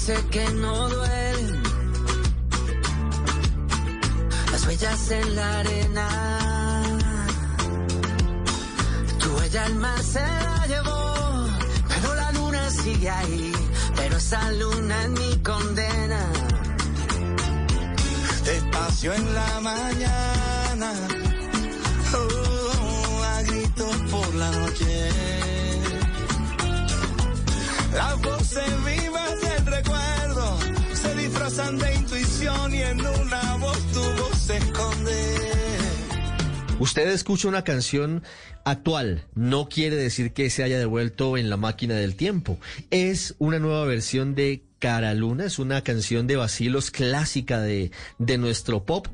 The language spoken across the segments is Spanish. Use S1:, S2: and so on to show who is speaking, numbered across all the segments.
S1: Dice que no duelen las huellas en la arena. Tu huella al mar se la llevó, pero la luna sigue ahí. Pero esa luna es mi condena. Despacio en la mañana, oh, a gritos por la noche. Voces vivas del recuerdo de intuición y en una voz tu voz se esconde.
S2: Usted escucha una canción actual, no quiere decir que se haya devuelto en la máquina del tiempo. Es una nueva versión de Cara Luna, es una canción de vacilos clásica de, de nuestro pop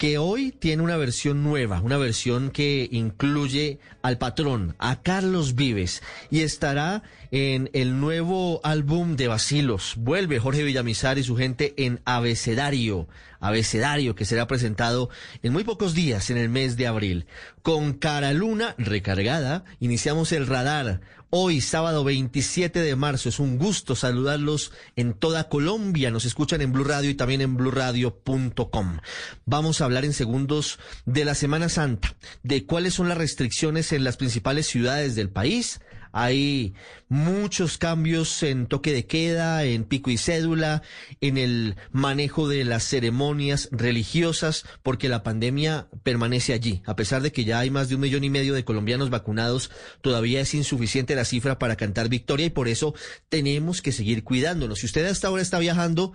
S2: que hoy tiene una versión nueva, una versión que incluye al patrón, a Carlos Vives, y estará en el nuevo álbum de Basilos. Vuelve Jorge Villamizar y su gente en Abecedario, Abecedario, que será presentado en muy pocos días, en el mes de abril. Con Cara Luna recargada, iniciamos el radar. Hoy, sábado 27 de marzo, es un gusto saludarlos en toda Colombia. Nos escuchan en Blue Radio y también en bluradio.com. Vamos a hablar en segundos de la Semana Santa, de cuáles son las restricciones en las principales ciudades del país. Hay muchos cambios en toque de queda, en pico y cédula, en el manejo de las ceremonias religiosas, porque la pandemia permanece allí. A pesar de que ya hay más de un millón y medio de colombianos vacunados, todavía es insuficiente la cifra para cantar victoria y por eso tenemos que seguir cuidándonos. Si usted hasta ahora está viajando,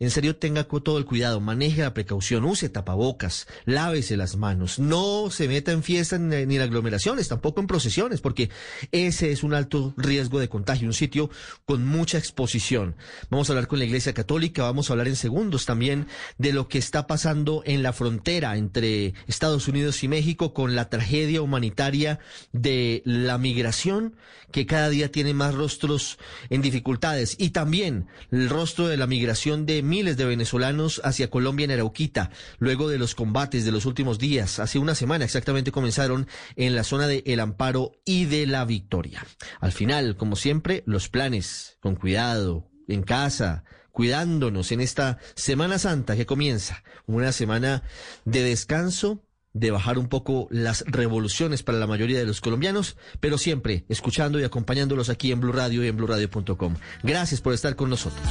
S2: en serio, tenga todo el cuidado, maneje la precaución, use tapabocas, lávese las manos, no se meta en fiestas ni en aglomeraciones, tampoco en procesiones, porque ese es un alto riesgo de contagio, un sitio con mucha exposición. Vamos a hablar con la Iglesia Católica, vamos a hablar en segundos también de lo que está pasando en la frontera entre Estados Unidos y México con la tragedia humanitaria de la migración, que cada día tiene más rostros en dificultades, y también el rostro de la migración de miles de venezolanos hacia Colombia en Arauquita, luego de los combates de los últimos días. Hace una semana exactamente comenzaron en la zona de El Amparo y de la Victoria. Al final, como siempre, los planes, con cuidado, en casa, cuidándonos en esta Semana Santa que comienza, una semana de descanso, de bajar un poco las revoluciones para la mayoría de los colombianos, pero siempre escuchando y acompañándolos aquí en Blue Radio y en bluradio.com. Gracias por estar con nosotros.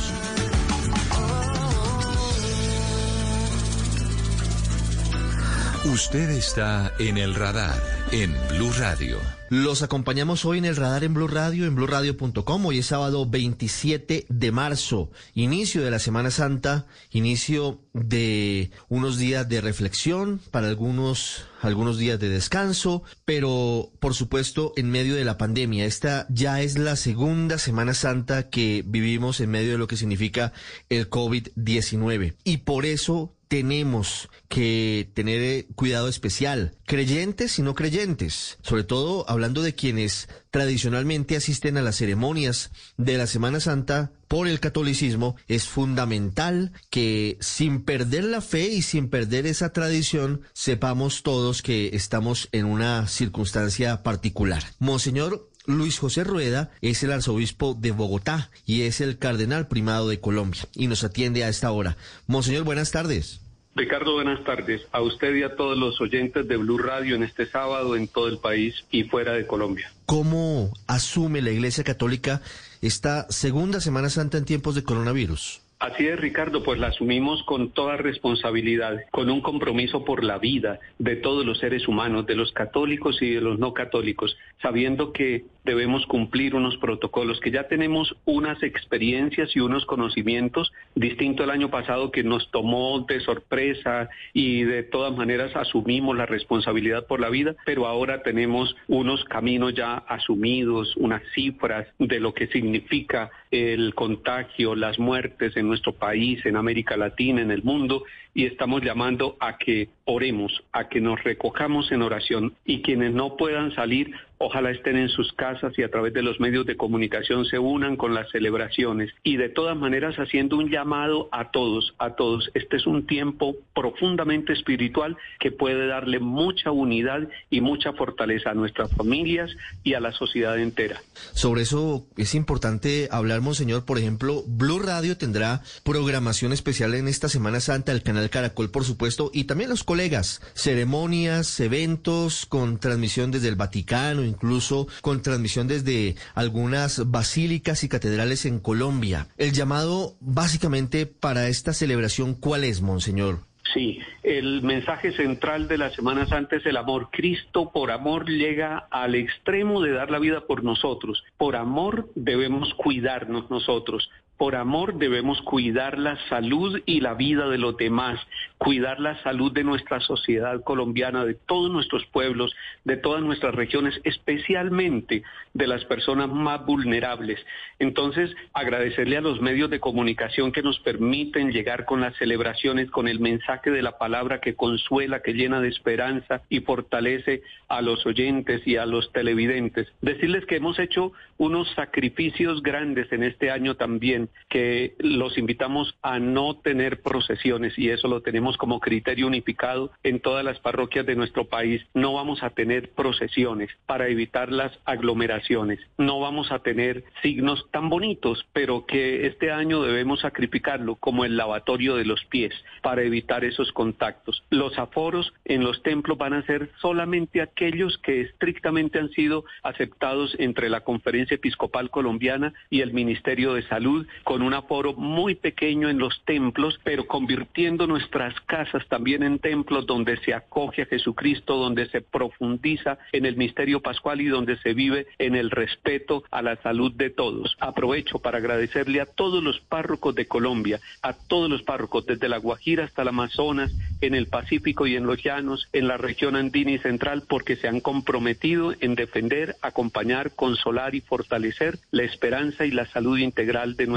S3: Usted está en el radar en Blue Radio.
S2: Los acompañamos hoy en el radar en Blue Radio, en bluradio.com. Hoy es sábado 27 de marzo, inicio de la Semana Santa, inicio de unos días de reflexión, para algunos, algunos días de descanso, pero por supuesto en medio de la pandemia. Esta ya es la segunda Semana Santa que vivimos en medio de lo que significa el COVID-19. Y por eso tenemos que tener cuidado especial, creyentes y no creyentes, sobre todo hablando de quienes tradicionalmente asisten a las ceremonias de la Semana Santa por el catolicismo, es fundamental que sin perder la fe y sin perder esa tradición, sepamos todos que estamos en una circunstancia particular. Monseñor Luis José Rueda es el arzobispo de Bogotá y es el cardenal primado de Colombia y nos atiende a esta hora. Monseñor, buenas tardes.
S4: Ricardo, buenas tardes. A usted y a todos los oyentes de Blue Radio en este sábado en todo el país y fuera de Colombia.
S2: ¿Cómo asume la Iglesia Católica esta segunda Semana Santa en tiempos de coronavirus?
S4: Así es, Ricardo, pues la asumimos con toda responsabilidad, con un compromiso por la vida de todos los seres humanos, de los católicos y de los no católicos, sabiendo que debemos cumplir unos protocolos, que ya tenemos unas experiencias y unos conocimientos distinto al año pasado que nos tomó de sorpresa y de todas maneras asumimos la responsabilidad por la vida, pero ahora tenemos unos caminos ya asumidos, unas cifras de lo que significa el contagio, las muertes en nuestro país, en América Latina, en el mundo, y estamos llamando a que oremos, a que nos recojamos en oración y quienes no puedan salir, ojalá estén en sus casas y a través de los medios de comunicación se unan con las celebraciones y de todas maneras haciendo un llamado a todos, a todos. Este es un tiempo profundamente espiritual que puede darle mucha unidad y mucha fortaleza a nuestras familias y a la sociedad entera.
S2: Sobre eso es importante hablar, Monseñor. Por ejemplo, Blue Radio tendrá programación especial en esta Semana Santa, el canal Caracol, por supuesto, y también los colegas, ceremonias, eventos con transmisión desde el Vaticano, incluso con transmisión desde algunas basílicas y catedrales en Colombia. El llamado básicamente para esta celebración, ¿cuál es, Monseñor?
S4: Sí, el mensaje central de la Semana Santa es el amor. Cristo por amor llega al extremo de dar la vida por nosotros. Por amor debemos cuidarnos nosotros. Por amor debemos cuidar la salud y la vida de los demás, cuidar la salud de nuestra sociedad colombiana, de todos nuestros pueblos, de todas nuestras regiones, especialmente de las personas más vulnerables. Entonces, agradecerle a los medios de comunicación que nos permiten llegar con las celebraciones, con el mensaje de la palabra que consuela, que llena de esperanza y fortalece a los oyentes y a los televidentes. Decirles que hemos hecho unos sacrificios grandes en este año también que los invitamos a no tener procesiones y eso lo tenemos como criterio unificado en todas las parroquias de nuestro país. No vamos a tener procesiones para evitar las aglomeraciones. No vamos a tener signos tan bonitos, pero que este año debemos sacrificarlo como el lavatorio de los pies para evitar esos contactos. Los aforos en los templos van a ser solamente aquellos que estrictamente han sido aceptados entre la Conferencia Episcopal Colombiana y el Ministerio de Salud con un aforo muy pequeño en los templos, pero convirtiendo nuestras casas también en templos donde se acoge a Jesucristo, donde se profundiza en el misterio pascual y donde se vive en el respeto a la salud de todos. Aprovecho para agradecerle a todos los párrocos de Colombia, a todos los párrocos, desde la Guajira hasta el Amazonas, en el Pacífico y en los llanos, en la región andina y central, porque se han comprometido en defender, acompañar, consolar y fortalecer la esperanza y la salud integral de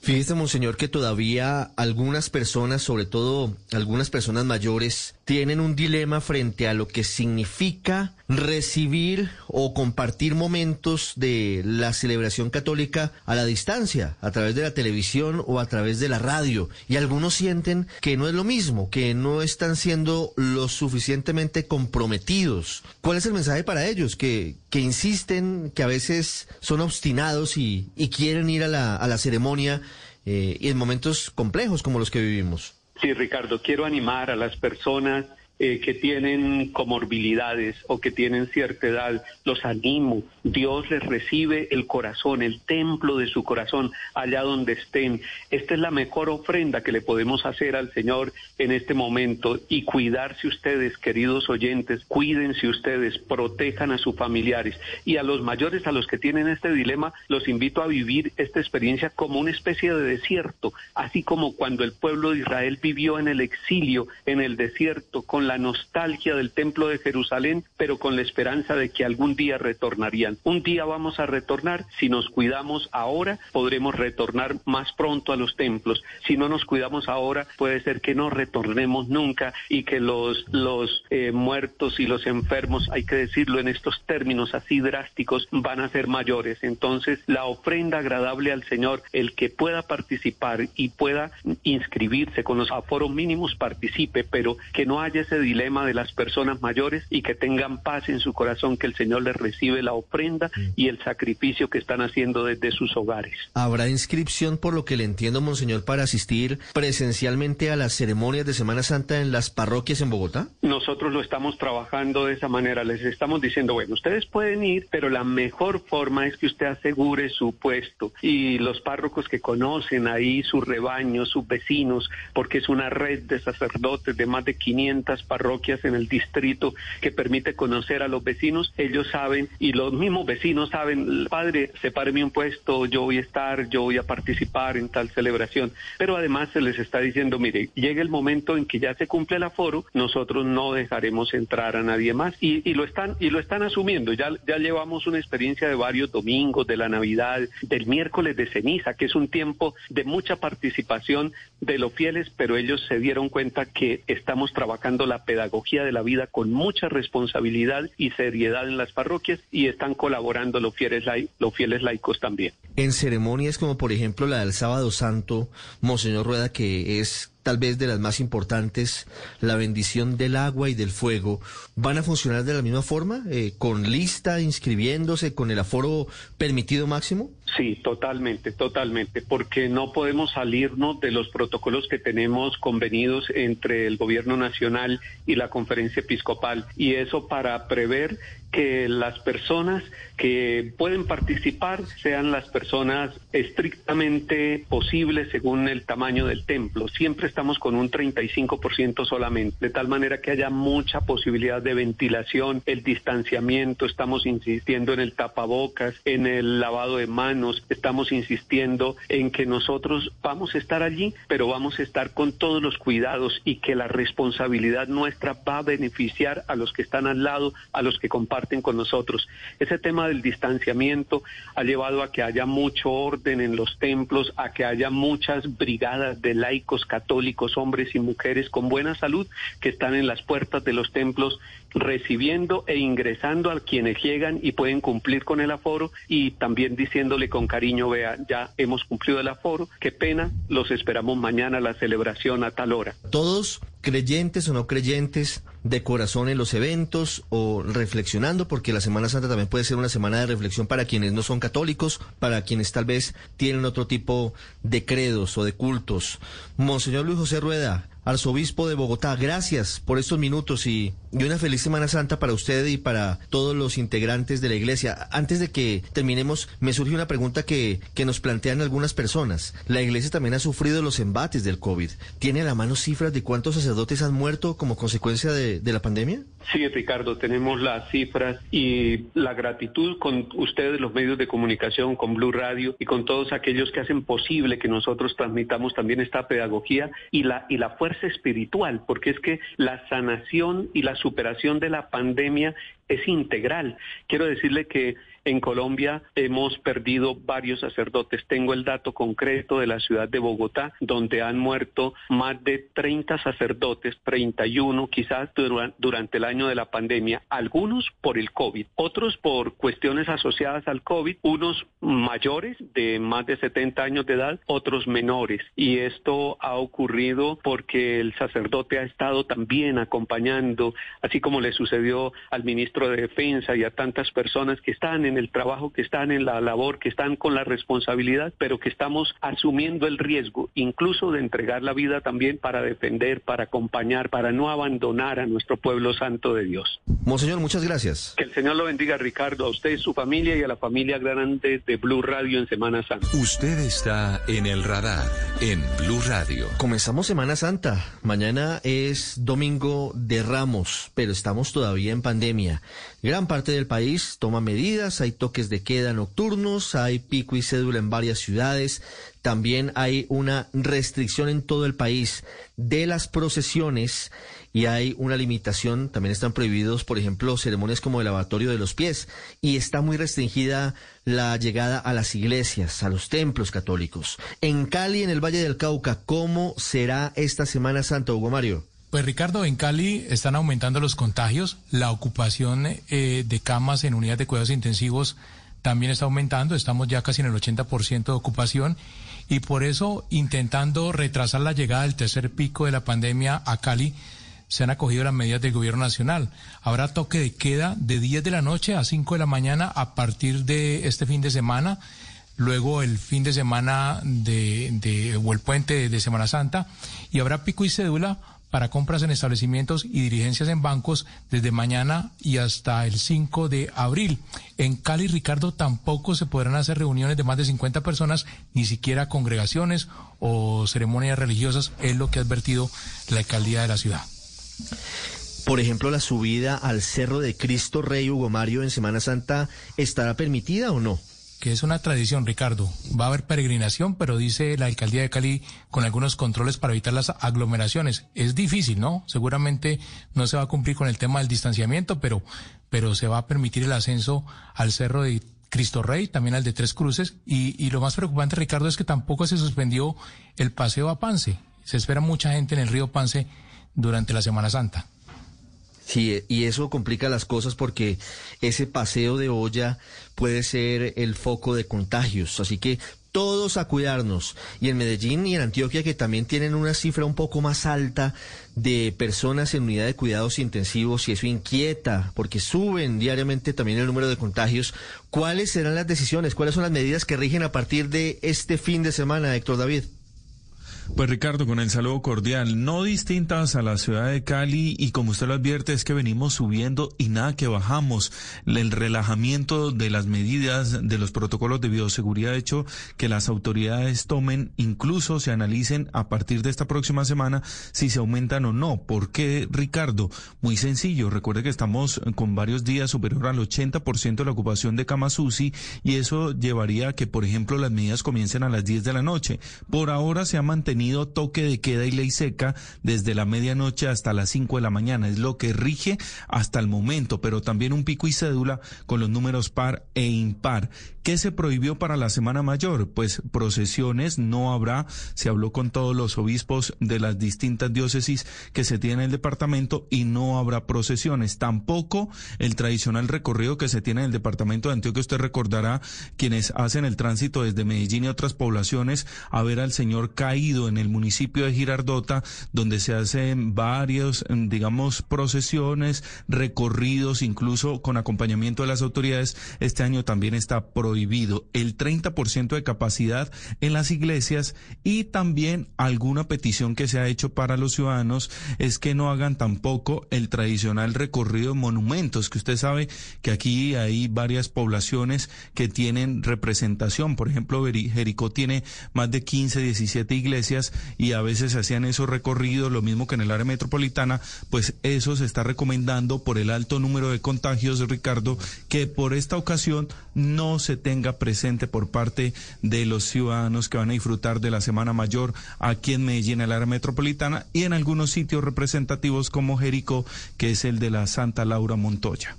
S2: Fíjese, monseñor, que todavía algunas personas, sobre todo algunas personas mayores, tienen un dilema frente a lo que significa recibir o compartir momentos de la celebración católica a la distancia, a través de la televisión o a través de la radio. Y algunos sienten que no es lo mismo, que no están siendo lo suficientemente comprometidos. ¿Cuál es el mensaje para ellos? Que, que insisten, que a veces son obstinados y, y quieren ir a la, a la ceremonia eh, y en momentos complejos como los que vivimos.
S4: Sí, Ricardo, quiero animar a las personas eh, que tienen comorbilidades o que tienen cierta edad, los animo. Dios les recibe el corazón, el templo de su corazón, allá donde estén. Esta es la mejor ofrenda que le podemos hacer al Señor en este momento y cuidarse ustedes, queridos oyentes, cuídense ustedes, protejan a sus familiares y a los mayores, a los que tienen este dilema, los invito a vivir esta experiencia como una especie de desierto, así como cuando el pueblo de Israel vivió en el exilio, en el desierto, con la nostalgia del templo de Jerusalén, pero con la esperanza de que algún día retornarían. Un día vamos a retornar, si nos cuidamos ahora, podremos retornar más pronto a los templos. Si no nos cuidamos ahora, puede ser que no retornemos nunca y que los, los eh, muertos y los enfermos, hay que decirlo en estos términos así drásticos, van a ser mayores. Entonces, la ofrenda agradable al Señor, el que pueda participar y pueda inscribirse con los aforos mínimos, participe, pero que no haya ese ese dilema de las personas mayores y que tengan paz en su corazón, que el Señor les recibe la ofrenda y el sacrificio que están haciendo desde sus hogares.
S2: ¿Habrá inscripción, por lo que le entiendo, Monseñor, para asistir presencialmente a las ceremonias de Semana Santa en las parroquias en Bogotá?
S4: Nosotros lo estamos trabajando de esa manera. Les estamos diciendo, bueno, ustedes pueden ir, pero la mejor forma es que usted asegure su puesto y los párrocos que conocen ahí su rebaño, sus vecinos, porque es una red de sacerdotes de más de 500 parroquias en el distrito que permite conocer a los vecinos. Ellos saben y los mismos vecinos saben, padre, sepáreme un puesto, yo voy a estar, yo voy a participar en tal celebración. Pero además se les está diciendo, mire, llega el momento en que ya se cumple el aforo, nosotros no dejaremos entrar a nadie más y, y lo están y lo están asumiendo. Ya ya llevamos una experiencia de varios domingos, de la Navidad, del miércoles de ceniza, que es un tiempo de mucha participación de los fieles, pero ellos se dieron cuenta que estamos trabajando la pedagogía de la vida con mucha responsabilidad y seriedad en las parroquias y están colaborando los fieles, los fieles laicos también.
S2: En ceremonias como por ejemplo la del sábado santo, Monseñor Rueda, que es tal vez de las más importantes, la bendición del agua y del fuego, ¿van a funcionar de la misma forma? Eh, ¿Con lista, inscribiéndose, con el aforo permitido máximo?
S4: Sí, totalmente, totalmente, porque no podemos salirnos de los protocolos que tenemos convenidos entre el gobierno nacional y la conferencia episcopal, y eso para prever que las personas que pueden participar sean las personas estrictamente posibles según el tamaño del templo. Siempre estamos con un 35% solamente, de tal manera que haya mucha posibilidad de ventilación, el distanciamiento, estamos insistiendo en el tapabocas, en el lavado de manos, estamos insistiendo en que nosotros vamos a estar allí, pero vamos a estar con todos los cuidados y que la responsabilidad nuestra va a beneficiar a los que están al lado, a los que comparten con nosotros. Ese tema del distanciamiento ha llevado a que haya mucho orden en los templos, a que haya muchas brigadas de laicos católicos, hombres y mujeres con buena salud, que están en las puertas de los templos recibiendo e ingresando a quienes llegan y pueden cumplir con el aforo y también diciéndole con cariño, vea, ya hemos cumplido el aforo, qué pena, los esperamos mañana a la celebración a tal hora.
S2: Todos creyentes o no creyentes de corazón en los eventos o reflexionando, porque la Semana Santa también puede ser una semana de reflexión para quienes no son católicos, para quienes tal vez tienen otro tipo de credos o de cultos. Monseñor Luis José Rueda, arzobispo de Bogotá, gracias por estos minutos y, una feliz Semana Santa para usted y para todos los integrantes de la iglesia. Antes de que terminemos, me surge una pregunta que, que nos plantean algunas personas. La iglesia también ha sufrido los embates del COVID. ¿Tiene a la mano cifras de cuántos sacerdotes han muerto como consecuencia de, de la pandemia?
S4: Sí, Ricardo, tenemos las cifras y la gratitud con ustedes, los medios de comunicación, con Blue Radio y con todos aquellos que hacen posible que nosotros transmitamos también esta pedagogía y la, y la fuerza espiritual, porque es que la sanación y la superación de la pandemia es integral. Quiero decirle que en Colombia hemos perdido varios sacerdotes. Tengo el dato concreto de la ciudad de Bogotá, donde han muerto más de 30 sacerdotes, 31 quizás durante el año de la pandemia, algunos por el COVID, otros por cuestiones asociadas al COVID, unos mayores de más de 70 años de edad, otros menores. Y esto ha ocurrido porque el sacerdote ha estado también acompañando, así como le sucedió al ministro de Defensa y a tantas personas que están en el trabajo, que están en la labor, que están con la responsabilidad, pero que estamos asumiendo el riesgo, incluso de entregar la vida también para defender, para acompañar, para no abandonar a nuestro pueblo santo de Dios.
S2: Monseñor, muchas gracias.
S4: Que el Señor lo bendiga, Ricardo, a usted, su familia y a la familia grande de Blue Radio en Semana Santa.
S3: Usted está en el radar en Blue Radio.
S2: Comenzamos Semana Santa. Mañana es domingo de Ramos, pero estamos todavía en pandemia. Gran parte del país toma medidas, hay toques de queda nocturnos, hay pico y cédula en varias ciudades, también hay una restricción en todo el país de las procesiones y hay una limitación, también están prohibidos, por ejemplo, ceremonias como el lavatorio de los pies y está muy restringida la llegada a las iglesias, a los templos católicos. En Cali, en el Valle del Cauca, ¿cómo será esta Semana Santa, Hugo Mario?
S5: Pues Ricardo, en Cali están aumentando los contagios, la ocupación eh, de camas en unidades de cuidados intensivos también está aumentando, estamos ya casi en el 80% de ocupación y por eso intentando retrasar la llegada del tercer pico de la pandemia a Cali, se han acogido las medidas del gobierno nacional. Habrá toque de queda de 10 de la noche a 5 de la mañana a partir de este fin de semana luego el fin de semana de, de, o el puente de Semana Santa y habrá pico y cédula para compras en establecimientos y dirigencias en bancos desde mañana y hasta el 5 de abril. En Cali, Ricardo, tampoco se podrán hacer reuniones de más de 50 personas, ni siquiera congregaciones o ceremonias religiosas, es lo que ha advertido la alcaldía de la ciudad.
S2: Por ejemplo, la subida al Cerro de Cristo Rey Hugo Mario en Semana Santa, ¿estará permitida o no?
S5: Que es una tradición, Ricardo. Va a haber peregrinación, pero dice la alcaldía de Cali con algunos controles para evitar las aglomeraciones. Es difícil, ¿no? Seguramente no se va a cumplir con el tema del distanciamiento, pero, pero se va a permitir el ascenso al cerro de Cristo Rey, también al de Tres Cruces. Y, y lo más preocupante, Ricardo, es que tampoco se suspendió el paseo a Pance. Se espera mucha gente en el río Pance durante la Semana Santa.
S2: Sí, y eso complica las cosas porque ese paseo de olla puede ser el foco de contagios. Así que todos a cuidarnos. Y en Medellín y en Antioquia, que también tienen una cifra un poco más alta de personas en unidad de cuidados intensivos, y eso inquieta, porque suben diariamente también el número de contagios. ¿Cuáles serán las decisiones? ¿Cuáles son las medidas que rigen a partir de este fin de semana, Héctor David?
S6: Pues Ricardo, con el saludo cordial, no distintas a la ciudad de Cali y como usted lo advierte es que venimos subiendo y nada que bajamos. El relajamiento de las medidas de los protocolos de bioseguridad ha hecho que las autoridades tomen, incluso se analicen a partir de esta próxima semana si se aumentan o no. ¿Por qué, Ricardo? Muy sencillo. Recuerde que estamos con varios días superior al 80% de la ocupación de camas UCI y eso llevaría a que, por ejemplo, las medidas comiencen a las 10 de la noche. Por ahora se ha mantenido toque de queda y ley seca desde la medianoche hasta las 5 de la mañana. Es lo que rige hasta el momento, pero también un pico y cédula con los números par e impar. ¿Qué se prohibió para la Semana Mayor? Pues procesiones no habrá. Se habló con todos los obispos de las distintas diócesis que se tiene en el departamento y no habrá procesiones. Tampoco el tradicional recorrido que se tiene en el departamento de Antioquia. Usted recordará quienes hacen el tránsito desde Medellín y otras poblaciones a ver al Señor caído en el municipio de Girardota, donde se hacen varios, digamos, procesiones, recorridos, incluso con acompañamiento de las autoridades. Este año también está prohibido prohibido el 30% de capacidad en las iglesias y también alguna petición que se ha hecho para los ciudadanos es que no hagan tampoco el tradicional recorrido de monumentos, que usted sabe que aquí hay varias poblaciones que tienen representación. Por ejemplo, Jericó tiene más de 15, 17 iglesias y a veces hacían esos recorridos, lo mismo que en el área metropolitana, pues eso se está recomendando por el alto número de contagios, Ricardo, que por esta ocasión no se tenga presente por parte de los ciudadanos que van a disfrutar de la Semana Mayor aquí en Medellín, en el área metropolitana, y en algunos sitios representativos como Jericó, que es el de la Santa Laura Montoya.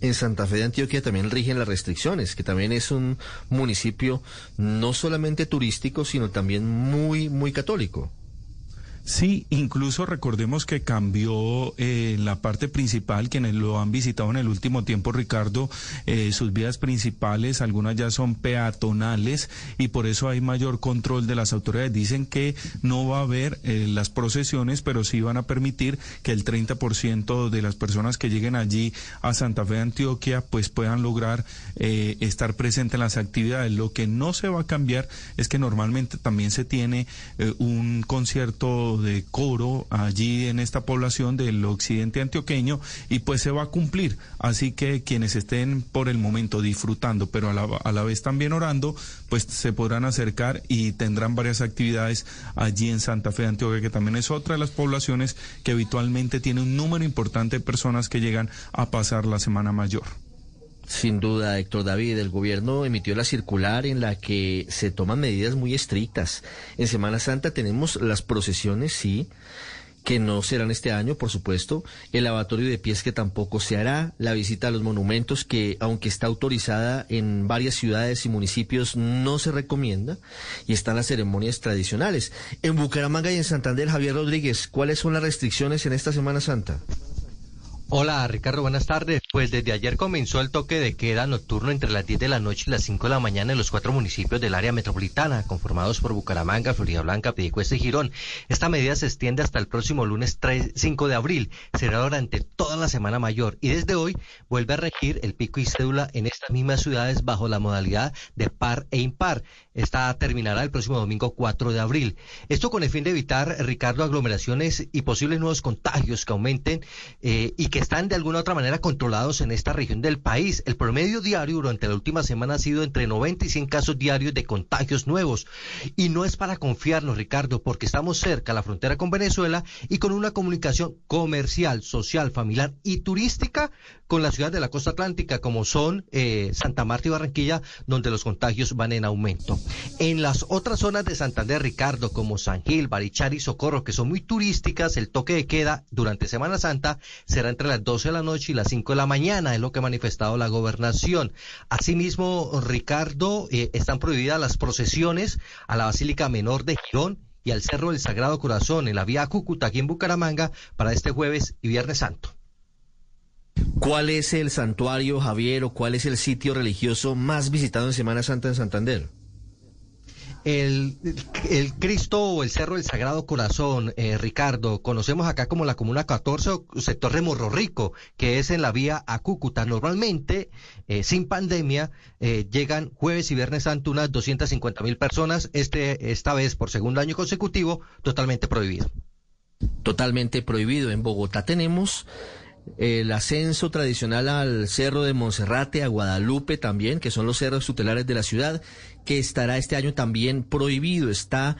S2: En Santa Fe de Antioquia también rigen las restricciones, que también es un municipio no solamente turístico, sino también muy, muy católico.
S6: Sí, incluso recordemos que cambió eh, la parte principal, quienes lo han visitado en el último tiempo, Ricardo, eh, sus vías principales, algunas ya son peatonales y por eso hay mayor control de las autoridades. Dicen que no va a haber eh, las procesiones, pero sí van a permitir que el 30% de las personas que lleguen allí a Santa Fe de Antioquia pues puedan lograr estar presentes en las actividades. Lo que no se va a cambiar es que normalmente también se tiene un concierto de coro allí en esta población del occidente antioqueño y pues se va a cumplir. Así que quienes estén por el momento disfrutando, pero a la, a la vez también orando, pues se podrán acercar y tendrán varias actividades allí en Santa Fe de Antioquia, que también es otra de las poblaciones que habitualmente tiene un número importante de personas que llegan a pasar la Semana Mayor.
S2: Sin duda, Héctor David, el gobierno emitió la circular en la que se toman medidas muy estrictas. En Semana Santa tenemos las procesiones, sí, que no serán este año, por supuesto, el lavatorio de pies que tampoco se hará, la visita a los monumentos que, aunque está autorizada en varias ciudades y municipios, no se recomienda, y están las ceremonias tradicionales. En Bucaramanga y en Santander, Javier Rodríguez, ¿cuáles son las restricciones en esta Semana Santa?
S7: Hola Ricardo, buenas tardes. Pues desde ayer comenzó el toque de queda nocturno entre las 10 de la noche y las 5 de la mañana en los cuatro municipios del área metropolitana, conformados por Bucaramanga, Florida Blanca, Pedicuesta y Girón. Esta medida se extiende hasta el próximo lunes 3, 5 de abril. Será durante toda la semana mayor y desde hoy vuelve a regir el pico y cédula en estas mismas ciudades bajo la modalidad de par e impar. Esta terminará el próximo domingo 4 de abril. Esto con el fin de evitar, Ricardo, aglomeraciones y posibles nuevos contagios que aumenten eh, y que están de alguna u otra manera controlados en esta región del país. El promedio diario durante la última semana ha sido entre 90 y 100 casos diarios de contagios nuevos. Y no es para confiarnos, Ricardo, porque estamos cerca a la frontera con Venezuela y con una comunicación comercial, social, familiar y turística con las ciudades de la costa atlántica, como son eh, Santa Marta y Barranquilla, donde los contagios van en aumento. En las otras zonas de Santander, Ricardo, como San Gil, Barichar y Socorro, que son muy turísticas, el toque de queda durante Semana Santa será entre las 12 de la noche y las 5 de la mañana, es lo que ha manifestado la gobernación. Asimismo, Ricardo, eh, están prohibidas las procesiones a la Basílica Menor de Girón y al Cerro del Sagrado Corazón en la vía Cúcuta, aquí en Bucaramanga, para este jueves y Viernes Santo.
S2: ¿Cuál es el santuario, Javier, o cuál es el sitio religioso más visitado en Semana Santa en Santander?
S7: El, el Cristo o el Cerro del Sagrado Corazón, eh, Ricardo, conocemos acá como la Comuna 14 o sector de Morro Rico, que es en la vía a Cúcuta. Normalmente, eh, sin pandemia, eh, llegan jueves y viernes santo unas 250 mil personas. Este, esta vez, por segundo año consecutivo, totalmente prohibido.
S2: Totalmente prohibido. En Bogotá tenemos el ascenso tradicional al Cerro de Monserrate, a Guadalupe también, que son los cerros tutelares de la ciudad, que estará este año también prohibido, está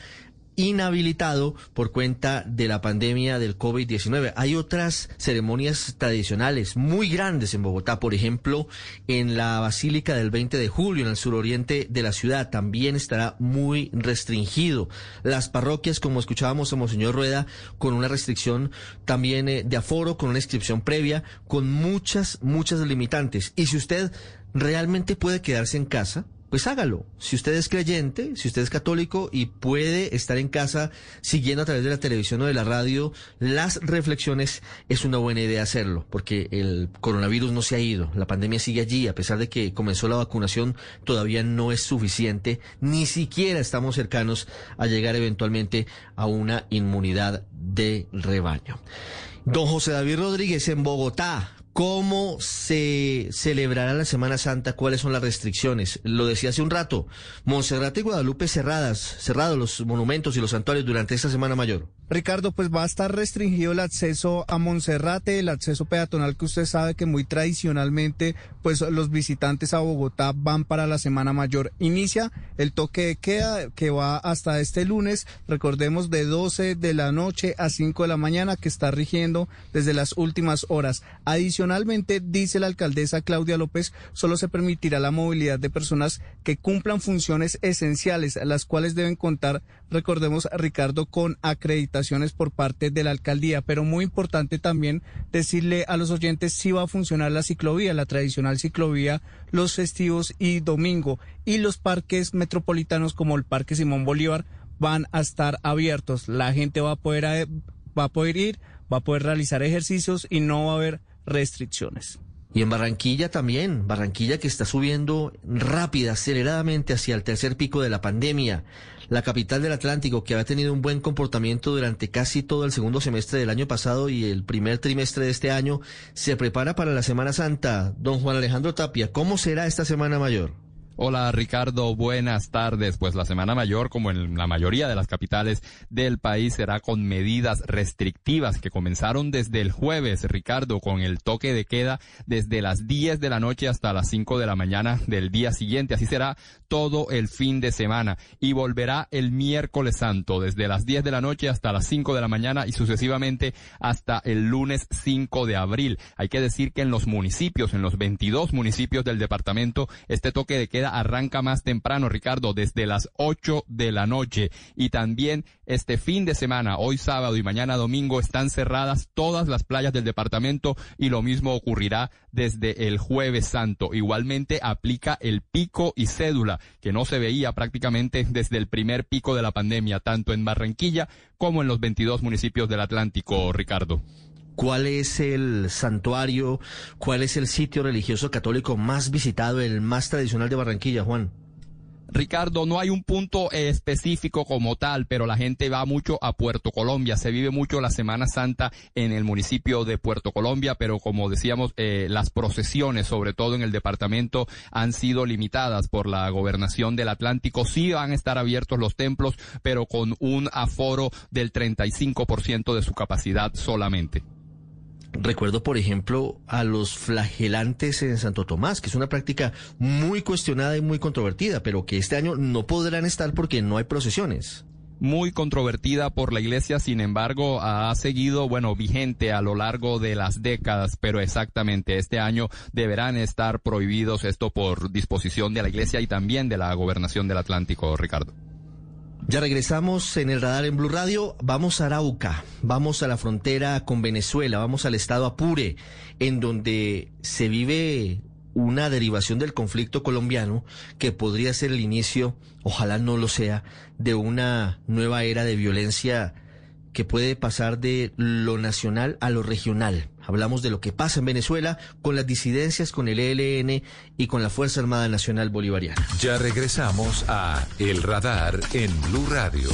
S2: inhabilitado por cuenta de la pandemia del COVID-19. Hay otras ceremonias tradicionales muy grandes en Bogotá, por ejemplo, en la Basílica del 20 de julio, en el suroriente de la ciudad, también estará muy restringido. Las parroquias, como escuchábamos a Monseñor Rueda, con una restricción también eh, de aforo, con una inscripción previa, con muchas, muchas limitantes. Y si usted realmente puede quedarse en casa, pues hágalo. Si usted es creyente, si usted es católico y puede estar en casa siguiendo a través de la televisión o de la radio las reflexiones, es una buena idea hacerlo, porque el coronavirus no se ha ido, la pandemia sigue allí, a pesar de que comenzó la vacunación, todavía no es suficiente, ni siquiera estamos cercanos a llegar eventualmente a una inmunidad de rebaño. Don José David Rodríguez en Bogotá, ¿Cómo se celebrará la Semana Santa? ¿Cuáles son las restricciones? Lo decía hace un rato, Monserrate y Guadalupe cerradas, cerrados los monumentos y los santuarios durante esta Semana Mayor.
S8: Ricardo, pues va a estar restringido el acceso a Monserrate, el acceso peatonal que usted sabe que muy tradicionalmente, pues los visitantes a Bogotá van para la Semana Mayor. Inicia el toque de queda que va hasta este lunes, recordemos de 12 de la noche a 5 de la mañana que está rigiendo desde las últimas horas. Adicionalmente, dice la alcaldesa Claudia López, solo se permitirá la movilidad de personas que cumplan funciones esenciales, las cuales deben contar, recordemos, Ricardo, con acreditación por parte de la alcaldía, pero muy importante también decirle a los oyentes si va a funcionar la ciclovía, la tradicional ciclovía, los festivos y domingo, y los parques metropolitanos como el Parque Simón Bolívar van a estar abiertos. La gente va a poder, eh, va a poder ir, va a poder realizar ejercicios y no va a haber restricciones.
S2: Y en Barranquilla también, Barranquilla que está subiendo rápida, aceleradamente hacia el tercer pico de la pandemia. La capital del Atlántico, que había tenido un buen comportamiento durante casi todo el segundo semestre del año pasado y el primer trimestre de este año, se prepara para la Semana Santa. Don Juan Alejandro Tapia, ¿cómo será esta Semana Mayor?
S9: Hola Ricardo, buenas tardes. Pues la Semana Mayor, como en la mayoría de las capitales del país, será con medidas restrictivas que comenzaron desde el jueves, Ricardo, con el toque de queda desde las 10 de la noche hasta las 5 de la mañana del día siguiente. Así será todo el fin de semana y volverá el miércoles santo desde las 10 de la noche hasta las 5 de la mañana y sucesivamente hasta el lunes 5 de abril. Hay que decir que en los municipios, en los 22 municipios del departamento, este toque de queda arranca más temprano, Ricardo, desde las 8 de la noche. Y también este fin de semana, hoy sábado y mañana domingo, están cerradas todas las playas del departamento y lo mismo ocurrirá desde el jueves santo. Igualmente aplica el pico y cédula, que no se veía prácticamente desde el primer pico de la pandemia, tanto en Barranquilla como en los 22 municipios del Atlántico, Ricardo.
S2: ¿Cuál es el santuario, cuál es el sitio religioso católico más visitado, el más tradicional de Barranquilla, Juan?
S9: Ricardo, no hay un punto específico como tal, pero la gente va mucho a Puerto Colombia. Se vive mucho la Semana Santa en el municipio de Puerto Colombia, pero como decíamos, eh, las procesiones, sobre todo en el departamento, han sido limitadas por la gobernación del Atlántico. Sí van a estar abiertos los templos, pero con un aforo del 35% de su capacidad solamente.
S2: Recuerdo, por ejemplo, a los flagelantes en Santo Tomás, que es una práctica muy cuestionada y muy controvertida, pero que este año no podrán estar porque no hay procesiones
S9: muy controvertida por la iglesia, sin embargo, ha seguido, bueno, vigente a lo largo de las décadas, pero exactamente este año deberán estar prohibidos esto por disposición de la iglesia y también de la gobernación del Atlántico, Ricardo.
S2: Ya regresamos en el radar en Blue Radio. Vamos a Arauca, vamos a la frontera con Venezuela, vamos al estado Apure, en donde se vive una derivación del conflicto colombiano que podría ser el inicio, ojalá no lo sea, de una nueva era de violencia que puede pasar de lo nacional a lo regional. Hablamos de lo que pasa en Venezuela con las disidencias, con el ELN y con la Fuerza Armada Nacional Bolivariana.
S3: Ya regresamos a El Radar en Blue Radio.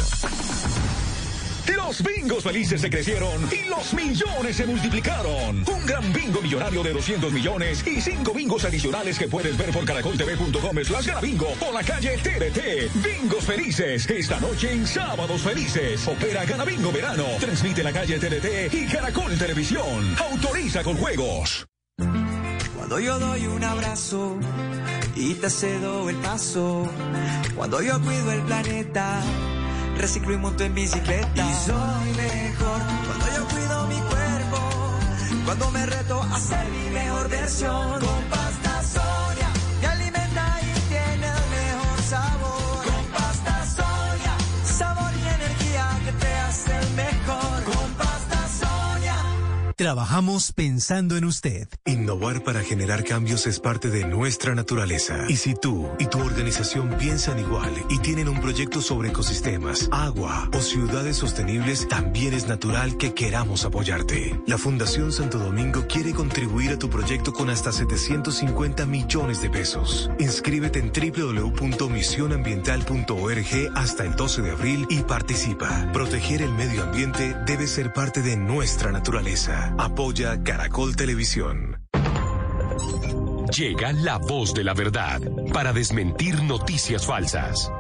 S10: Los bingos felices se crecieron y los millones se multiplicaron. Un gran bingo millonario de 200 millones y cinco bingos adicionales que puedes ver por caracoltv.com slash bingo o la calle TDT. Bingos felices. Esta noche en Sábados Felices. Opera Gana Bingo Verano. Transmite la calle TDT y Caracol Televisión. Autoriza con juegos.
S1: Cuando yo doy un abrazo y te cedo el paso. Cuando yo cuido el planeta reciclo y monto en bicicleta. Y soy mejor cuando yo cuido mi cuerpo, cuando me reto a ser mi mejor versión. Con
S11: Trabajamos pensando en usted.
S12: Innovar para generar cambios es parte de nuestra naturaleza. Y si tú y tu organización piensan igual y tienen un proyecto sobre ecosistemas, agua o ciudades sostenibles, también es natural que queramos apoyarte. La Fundación Santo Domingo quiere contribuir a tu proyecto con hasta 750 millones de pesos. Inscríbete en www.misionambiental.org hasta el 12 de abril y participa. Proteger el medio ambiente debe ser parte de nuestra naturaleza. Apoya Caracol Televisión.
S13: Llega la voz de la verdad para desmentir noticias falsas.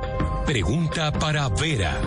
S13: Pregunta para Vera.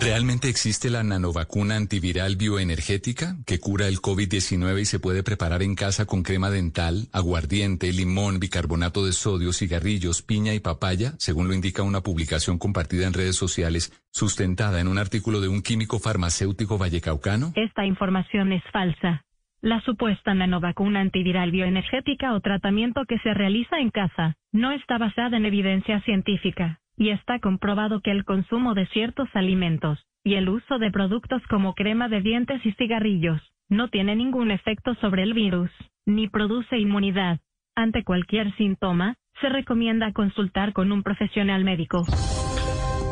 S3: ¿Realmente existe la nanovacuna antiviral bioenergética que cura el COVID-19 y se puede preparar en casa con crema dental, aguardiente, limón, bicarbonato de sodio, cigarrillos, piña y papaya, según lo indica una publicación compartida en redes sociales sustentada en un artículo de un químico farmacéutico vallecaucano?
S14: Esta información es falsa. La supuesta nanovacuna antiviral bioenergética o tratamiento que se realiza en casa no está basada en evidencia científica y está comprobado que el consumo de ciertos alimentos y el uso de productos como crema de dientes y cigarrillos no tiene ningún efecto sobre el virus, ni produce inmunidad. Ante cualquier síntoma, se recomienda consultar con un profesional médico.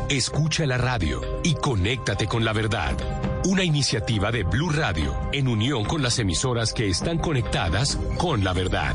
S13: Escucha la radio y conéctate con la verdad. Una iniciativa de Blue Radio en unión con las emisoras que están conectadas con la verdad.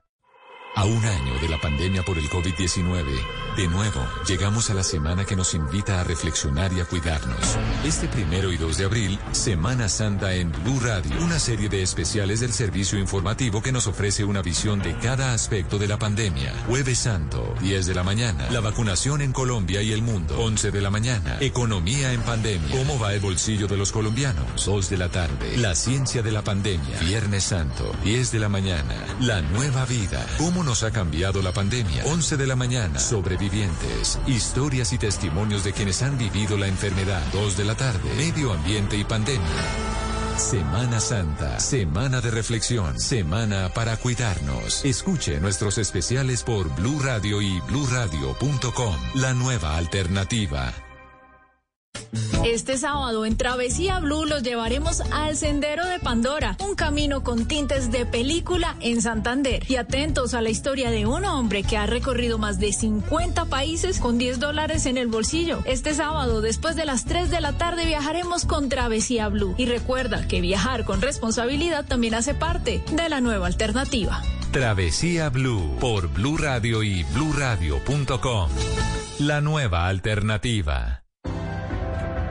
S3: A un año de la pandemia por el COVID-19, de nuevo, llegamos a la semana que nos invita a reflexionar y a cuidarnos. Este primero y 2 de abril, Semana Santa en Blue Radio, una serie de especiales del servicio informativo que nos ofrece una visión de cada aspecto de la pandemia. Jueves Santo, 10 de la mañana, la vacunación en Colombia y el mundo, 11 de la mañana, economía en pandemia, cómo va el bolsillo de los colombianos, 2 de la tarde, la ciencia de la pandemia, Viernes Santo, 10 de la mañana, la nueva vida, ¿Cómo nos ha cambiado la pandemia? 11 de la mañana, sobrevivientes, historias y testimonios de quienes han vivido la enfermedad. 2 de la tarde, medio ambiente y pandemia. Semana Santa, semana de reflexión, semana para cuidarnos. Escuche nuestros especiales por Blue Radio y bluradio.com, la nueva alternativa.
S15: Este sábado en Travesía Blue los llevaremos al Sendero de Pandora, un camino con tintes de película en Santander. Y atentos a la historia de un hombre que ha recorrido más de 50 países con 10 dólares en el bolsillo. Este sábado, después de las 3 de la tarde, viajaremos con Travesía Blue. Y recuerda que viajar con responsabilidad también hace parte de la nueva alternativa.
S3: Travesía Blue por Blue Radio y bluradio.com. La nueva alternativa.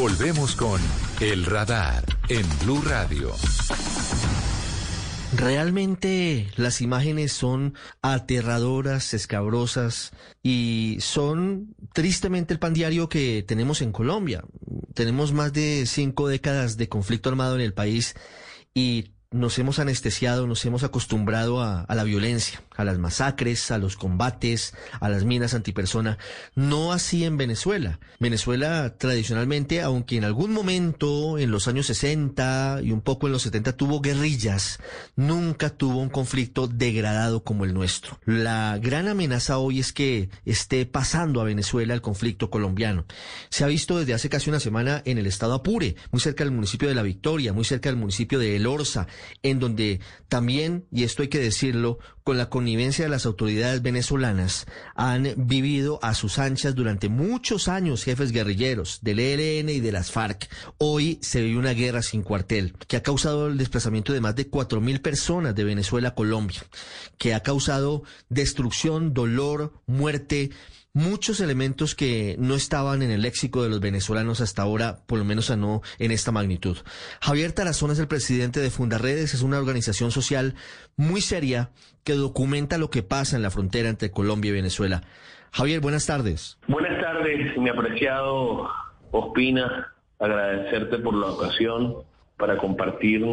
S3: Volvemos con El Radar en Blue Radio.
S2: Realmente las imágenes son aterradoras, escabrosas y son tristemente el pan diario que tenemos en Colombia. Tenemos más de cinco décadas de conflicto armado en el país y nos hemos anestesiado, nos hemos acostumbrado a, a, la violencia, a las masacres, a los combates, a las minas antipersona. No así en Venezuela. Venezuela tradicionalmente, aunque en algún momento en los años 60 y un poco en los 70 tuvo guerrillas, nunca tuvo un conflicto degradado como el nuestro. La gran amenaza hoy es que esté pasando a Venezuela el conflicto colombiano. Se ha visto desde hace casi una semana en el estado Apure, muy cerca del municipio de La Victoria, muy cerca del municipio de El Orza, en donde también, y esto hay que decirlo, con la connivencia de las autoridades venezolanas, han vivido a sus anchas durante muchos años jefes guerrilleros del ELN y de las FARC. Hoy se vive una guerra sin cuartel que ha causado el desplazamiento de más de cuatro mil personas de Venezuela a Colombia, que ha causado destrucción, dolor, muerte, muchos elementos que no estaban en el léxico de los venezolanos hasta ahora, por lo menos a no en esta magnitud. Javier Tarazón es el presidente de Fundaredes, es una organización social muy seria que documenta lo que pasa en la frontera entre Colombia y Venezuela. Javier, buenas tardes.
S16: Buenas tardes, mi apreciado Ospina, agradecerte por la ocasión para compartir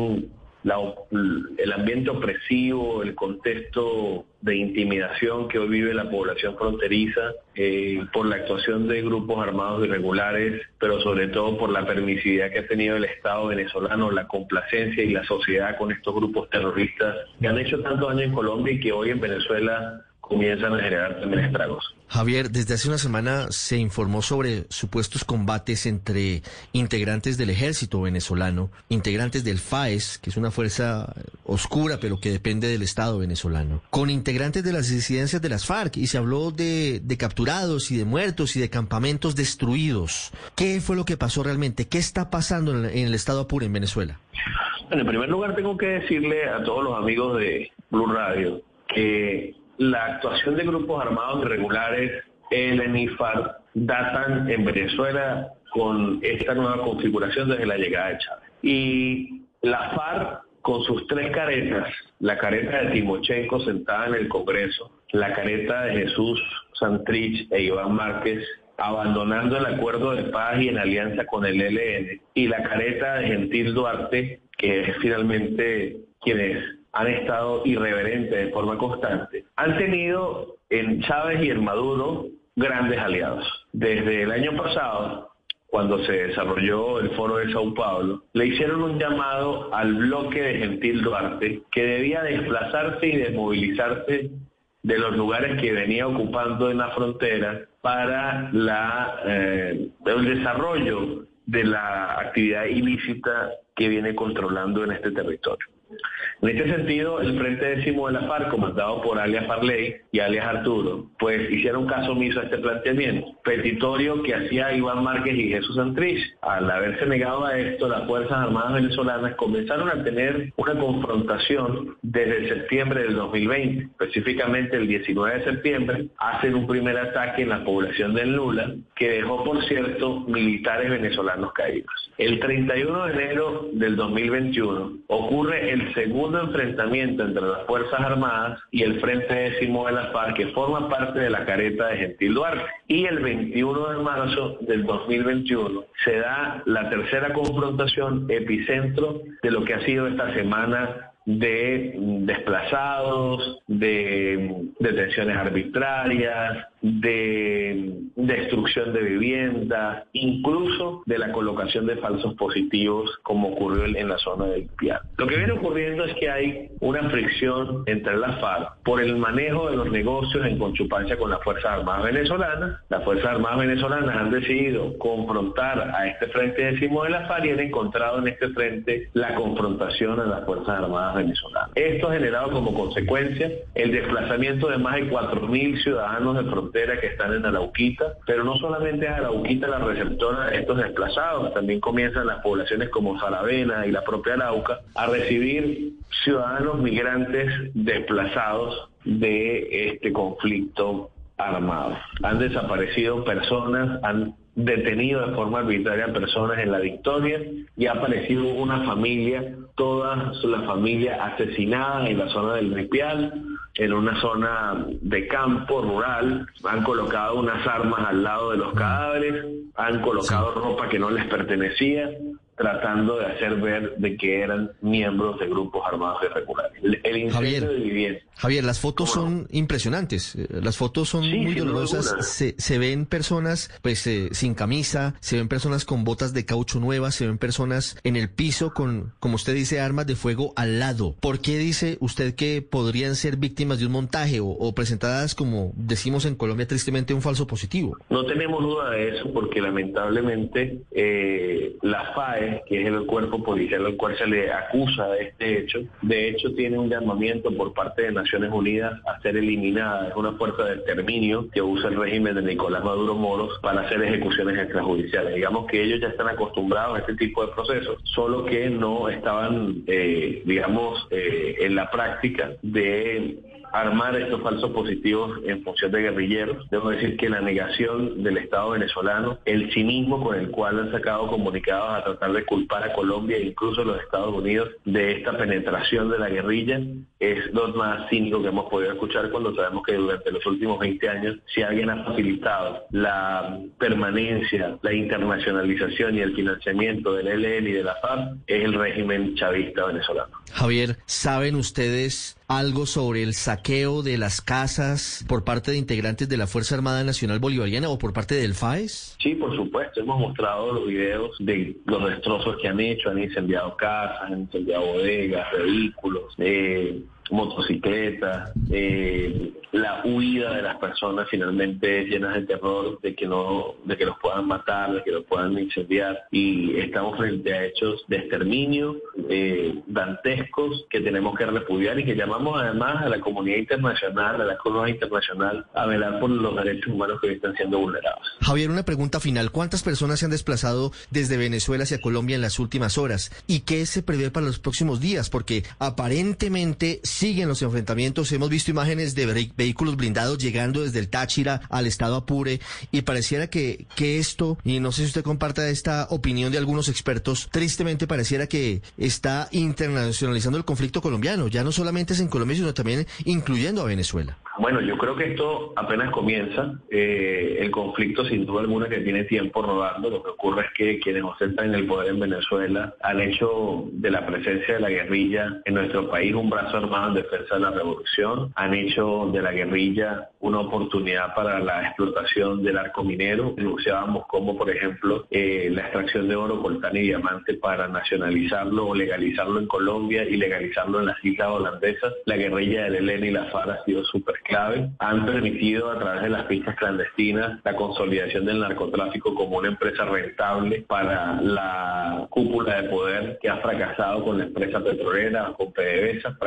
S16: el ambiente opresivo, el contexto de intimidación que hoy vive la población fronteriza eh, por la actuación de grupos armados irregulares, pero sobre todo por la permisividad que ha tenido el Estado venezolano, la complacencia y la sociedad con estos grupos terroristas que han hecho tanto daño en Colombia y que hoy en Venezuela comienzan a generar también estragos.
S2: Javier, desde hace una semana se informó sobre supuestos combates entre integrantes del ejército venezolano, integrantes del FAES, que es una fuerza oscura pero que depende del Estado venezolano, con integrantes de las disidencias de las FARC y se habló de, de capturados y de muertos y de campamentos destruidos. ¿Qué fue lo que pasó realmente? ¿Qué está pasando en, en el Estado Apure en Venezuela?
S16: Bueno, en primer lugar tengo que decirle a todos los amigos de Blue Radio que la actuación de grupos armados irregulares, el FARC, datan en Venezuela con esta nueva configuración desde la llegada de Chávez. Y la FARC, con sus tres caretas, la careta de Timochenko sentada en el Congreso, la careta de Jesús Santrich e Iván Márquez abandonando el acuerdo de paz y en alianza con el ELN, y la careta de Gentil Duarte, que es finalmente quien es han estado irreverentes de forma constante, han tenido en Chávez y en Maduro grandes aliados. Desde el año pasado, cuando se desarrolló el foro de Sao Paulo, le hicieron un llamado al bloque de Gentil Duarte que debía desplazarse y desmovilizarse de los lugares que venía ocupando en la frontera para eh, el desarrollo de la actividad ilícita que viene controlando en este territorio. En este sentido, el Frente Décimo de la FARC, comandado por alias Farley y alias Arturo, pues hicieron caso omiso a este planteamiento, petitorio que hacía Iván Márquez y Jesús Santrich. Al haberse negado a esto, las Fuerzas Armadas venezolanas comenzaron a tener una confrontación desde septiembre del 2020, específicamente el 19 de septiembre, hacen un primer ataque en la población del Lula, que dejó, por cierto, militares venezolanos caídos. El 31 de enero del 2021 ocurre el segundo enfrentamiento entre las Fuerzas Armadas y el Frente Décimo de la FARC, que forma parte de la careta de Gentil Duarte. Y el 21 de marzo del 2021 se da la tercera confrontación epicentro de lo que ha sido esta semana de desplazados, de detenciones arbitrarias, de destrucción de viviendas, incluso de la colocación de falsos positivos como ocurrió en la zona del Piar. Lo que viene ocurriendo es que hay una fricción entre las FARC por el manejo de los negocios en conchupancia con las Fuerzas Armadas venezolanas. Las Fuerzas Armadas venezolanas han decidido confrontar a este frente décimo de la FARC y han encontrado en este frente la confrontación a las Fuerzas Armadas venezolanas. Esto ha generado como consecuencia el desplazamiento de más de 4.000 ciudadanos de frontera que están en Arauquita, pero no solamente es Arauquita la receptora de estos desplazados, también comienzan las poblaciones como Saravena y la propia Arauca a recibir ciudadanos migrantes desplazados de este conflicto armado. Han desaparecido personas, han detenido de forma arbitraria personas en la Victoria y ha aparecido una familia, toda la familia asesinada en la zona del Ripial, en una zona de campo rural, han colocado unas armas al lado de los cadáveres, han colocado ropa que no les pertenecía, tratando de hacer ver de que eran miembros de grupos armados irregulares. El incendio
S2: Javier,
S16: de vivienda.
S2: Javier, las fotos son impresionantes, las fotos son muy dolorosas, se, se ven personas pues eh, sin camisa, se ven personas con botas de caucho nuevas, se ven personas en el piso con, como usted dice, armas de fuego al lado. ¿Por qué dice usted que podrían ser víctimas de un montaje o, o presentadas, como decimos en Colombia tristemente, un falso positivo?
S16: No tenemos duda de eso porque lamentablemente eh, la FAE, que es el cuerpo policial al cual se le acusa de este hecho, de hecho tiene un llamamiento por parte de Naciones Unidas a ser eliminada. Es una fuerza de exterminio que usa el régimen de Nicolás Maduro Moros para hacer ejecuciones extrajudiciales. Digamos que ellos ya están acostumbrados a este tipo de procesos, solo que no estaban, eh, digamos, eh, en la práctica de armar estos falsos positivos en función de guerrilleros. Debo decir que la negación del Estado venezolano, el cinismo con el cual han sacado comunicados a tratar de culpar a Colombia e incluso a los Estados Unidos de esta penetración de la guerrilla, es lo más cínico que hemos podido escuchar cuando sabemos que durante los últimos 20 años, si alguien ha facilitado la permanencia, la internacionalización y el financiamiento del ELN y de la FARC, es el régimen chavista venezolano.
S2: Javier, ¿saben ustedes algo sobre el saqueo de las casas por parte de integrantes de la Fuerza Armada Nacional Bolivariana o por parte del FAES?
S16: Sí, por supuesto, hemos mostrado los videos de los destrozos que han hecho, han incendiado casas, han incendiado bodegas, vehículos, eh, motocicletas, eh, la huida de las personas finalmente llenas de terror de que no, de que los puedan matar, de que los puedan incendiar y estamos frente a hechos de exterminio eh, dantescos que tenemos que repudiar y que llamamos además a la comunidad internacional, a la comunidad internacional a velar por los derechos humanos que hoy están siendo vulnerados.
S2: Javier, una pregunta final. ¿Cuántas personas se han desplazado desde Venezuela hacia Colombia en las últimas horas? ¿Y qué se prevé para los próximos días? Porque aparentemente siguen los enfrentamientos. Hemos visto imágenes de ve- vehículos blindados llegando desde el Táchira al estado Apure y pareciera que, que esto, y no sé si usted comparta esta opinión de algunos expertos, tristemente pareciera que está internacionalizando el conflicto colombiano. Ya no solamente es en Colombia, sino también incluyendo a Venezuela.
S16: Bueno, yo creo que esto apenas comienza. Eh, el conflicto, sin duda alguna, que tiene tiempo rodando. Lo que ocurre es que quienes ostentan el poder en Venezuela han hecho de la presencia de la guerrilla en nuestro país un brazo armado llamaban defensa de la revolución, han hecho de la guerrilla una oportunidad para la explotación del arco minero. Denunciábamos como, por ejemplo, eh, la extracción de oro, coltán y diamante para nacionalizarlo o legalizarlo en Colombia y legalizarlo en las islas holandesas. La guerrilla del ELN y la FARC ha sido súper clave. Han permitido a través de las pistas clandestinas la consolidación del narcotráfico como una empresa rentable para la cúpula de poder que ha fracasado con la empresa petrolera, con PDVSA,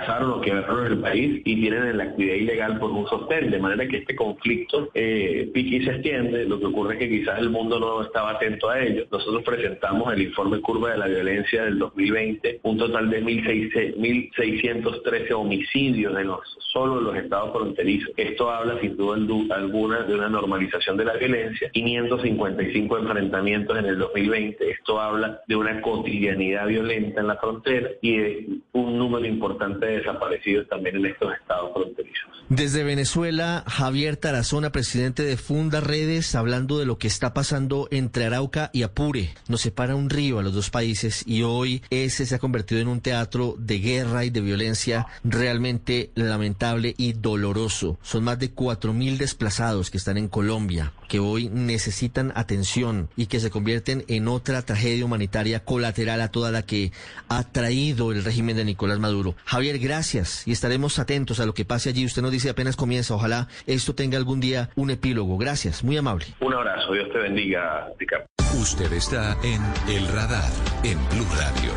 S16: fracasaron o quebraron el país y tienen la actividad ilegal por un sostén, de manera que este conflicto eh, pique y se extiende, lo que ocurre es que quizás el mundo no estaba atento a ello. Nosotros presentamos el informe curva de la violencia del 2020, un total de 1.613 homicidios en los, solo en los estados fronterizos. Esto habla sin duda alguna de una normalización de la violencia, 555 enfrentamientos en el 2020, esto habla de una cotidianidad violenta en la frontera y de un número importante de desaparecidos también en estos estados fronterizos.
S2: Desde Venezuela, Javier Tarazona, presidente de Funda Redes, hablando de lo que está pasando entre Arauca y Apure. Nos separa un río a los dos países y hoy ese se ha convertido en un teatro de guerra y de violencia realmente lamentable y doloroso. Son más de cuatro mil desplazados que están en Colombia, que hoy necesitan atención y que se convierten en otra tragedia humanitaria colateral a toda la que ha traído el régimen de Nicolás Maduro. Javier, gracias y estaremos atentos a lo que pase allí. Usted nos dice apenas comienza. Ojalá esto tenga algún día un epílogo. Gracias, muy amable.
S16: Un abrazo, Dios te bendiga, Ricardo.
S3: Usted está en El Radar, en Blue Radio.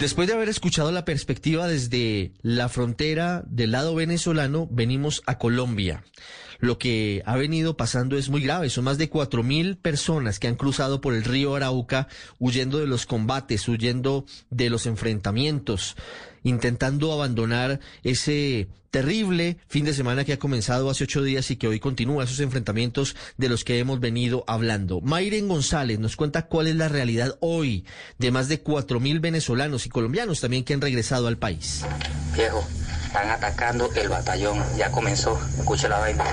S2: Después de haber escuchado la perspectiva desde la frontera del lado venezolano, venimos a Colombia. Lo que ha venido pasando es muy grave. Son más de cuatro mil personas que han cruzado por el río Arauca huyendo de los combates, huyendo de los enfrentamientos intentando abandonar ese terrible fin de semana que ha comenzado hace ocho días y que hoy continúa esos enfrentamientos de los que hemos venido hablando. Mayren González nos cuenta cuál es la realidad hoy de más de cuatro mil venezolanos y colombianos también que han regresado al país.
S17: Viejo, están atacando el batallón, ya comenzó, escuche la vaina.